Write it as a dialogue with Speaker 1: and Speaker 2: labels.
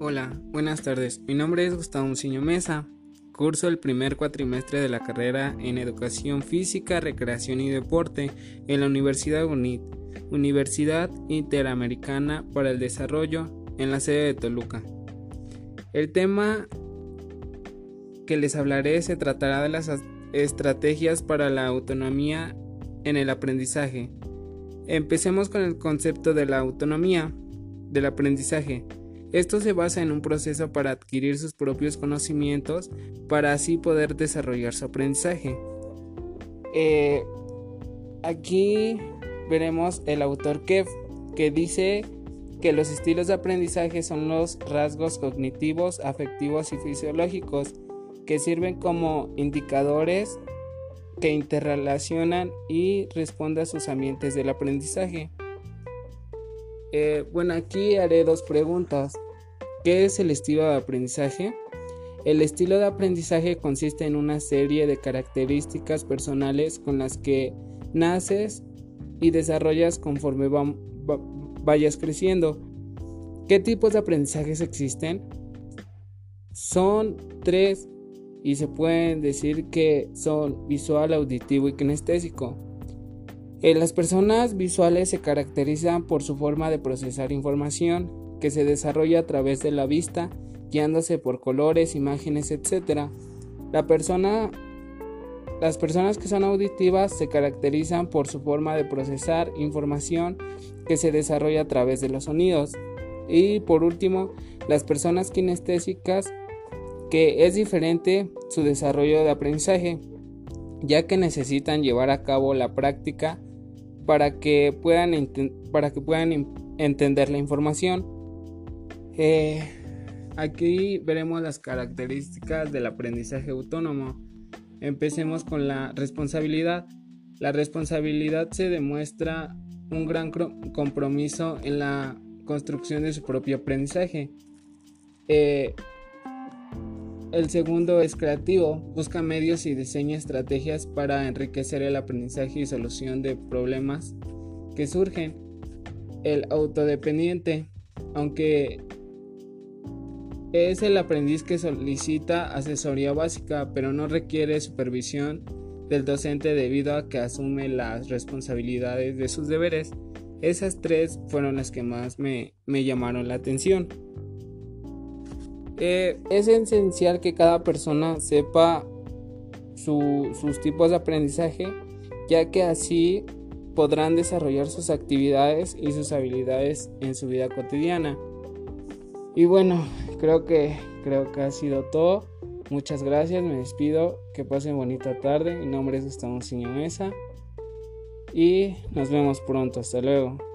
Speaker 1: Hola, buenas tardes. Mi nombre es Gustavo Muciño Mesa. Curso el primer cuatrimestre de la carrera en Educación Física, Recreación y Deporte en la Universidad UNIT, Universidad Interamericana para el Desarrollo, en la sede de Toluca. El tema que les hablaré se tratará de las estrategias para la autonomía en el aprendizaje. Empecemos con el concepto de la autonomía del aprendizaje. Esto se basa en un proceso para adquirir sus propios conocimientos para así poder desarrollar su aprendizaje. Eh, aquí veremos el autor Kev que dice que los estilos de aprendizaje son los rasgos cognitivos, afectivos y fisiológicos que sirven como indicadores que interrelacionan y responden a sus ambientes del aprendizaje. Eh, bueno, aquí haré dos preguntas. ¿Qué es el estilo de aprendizaje? El estilo de aprendizaje consiste en una serie de características personales con las que naces y desarrollas conforme vayas creciendo. ¿Qué tipos de aprendizajes existen? Son tres y se pueden decir que son visual, auditivo y kinestésico. Eh, las personas visuales se caracterizan por su forma de procesar información, que se desarrolla a través de la vista, guiándose por colores, imágenes, etc. La persona, las personas que son auditivas se caracterizan por su forma de procesar información que se desarrolla a través de los sonidos. Y por último, las personas kinestésicas, que es diferente su desarrollo de aprendizaje, ya que necesitan llevar a cabo la práctica para que puedan, para que puedan entender la información. Eh, aquí veremos las características del aprendizaje autónomo. Empecemos con la responsabilidad. La responsabilidad se demuestra un gran compromiso en la construcción de su propio aprendizaje. Eh, el segundo es creativo, busca medios y diseña estrategias para enriquecer el aprendizaje y solución de problemas que surgen. El autodependiente, aunque es el aprendiz que solicita asesoría básica, pero no requiere supervisión del docente debido a que asume las responsabilidades de sus deberes. Esas tres fueron las que más me, llamaron la atención. Eh, es esencial que cada persona sepa sus tipos de aprendizaje, ya que así podrán desarrollar sus actividades y sus habilidades en su vida cotidiana. Y bueno, creo que creo que ha sido todo. Muchas gracias, me despido, que pasen bonita tarde. Mi nombre es Gustavo Mesa y nos vemos pronto. Hasta luego.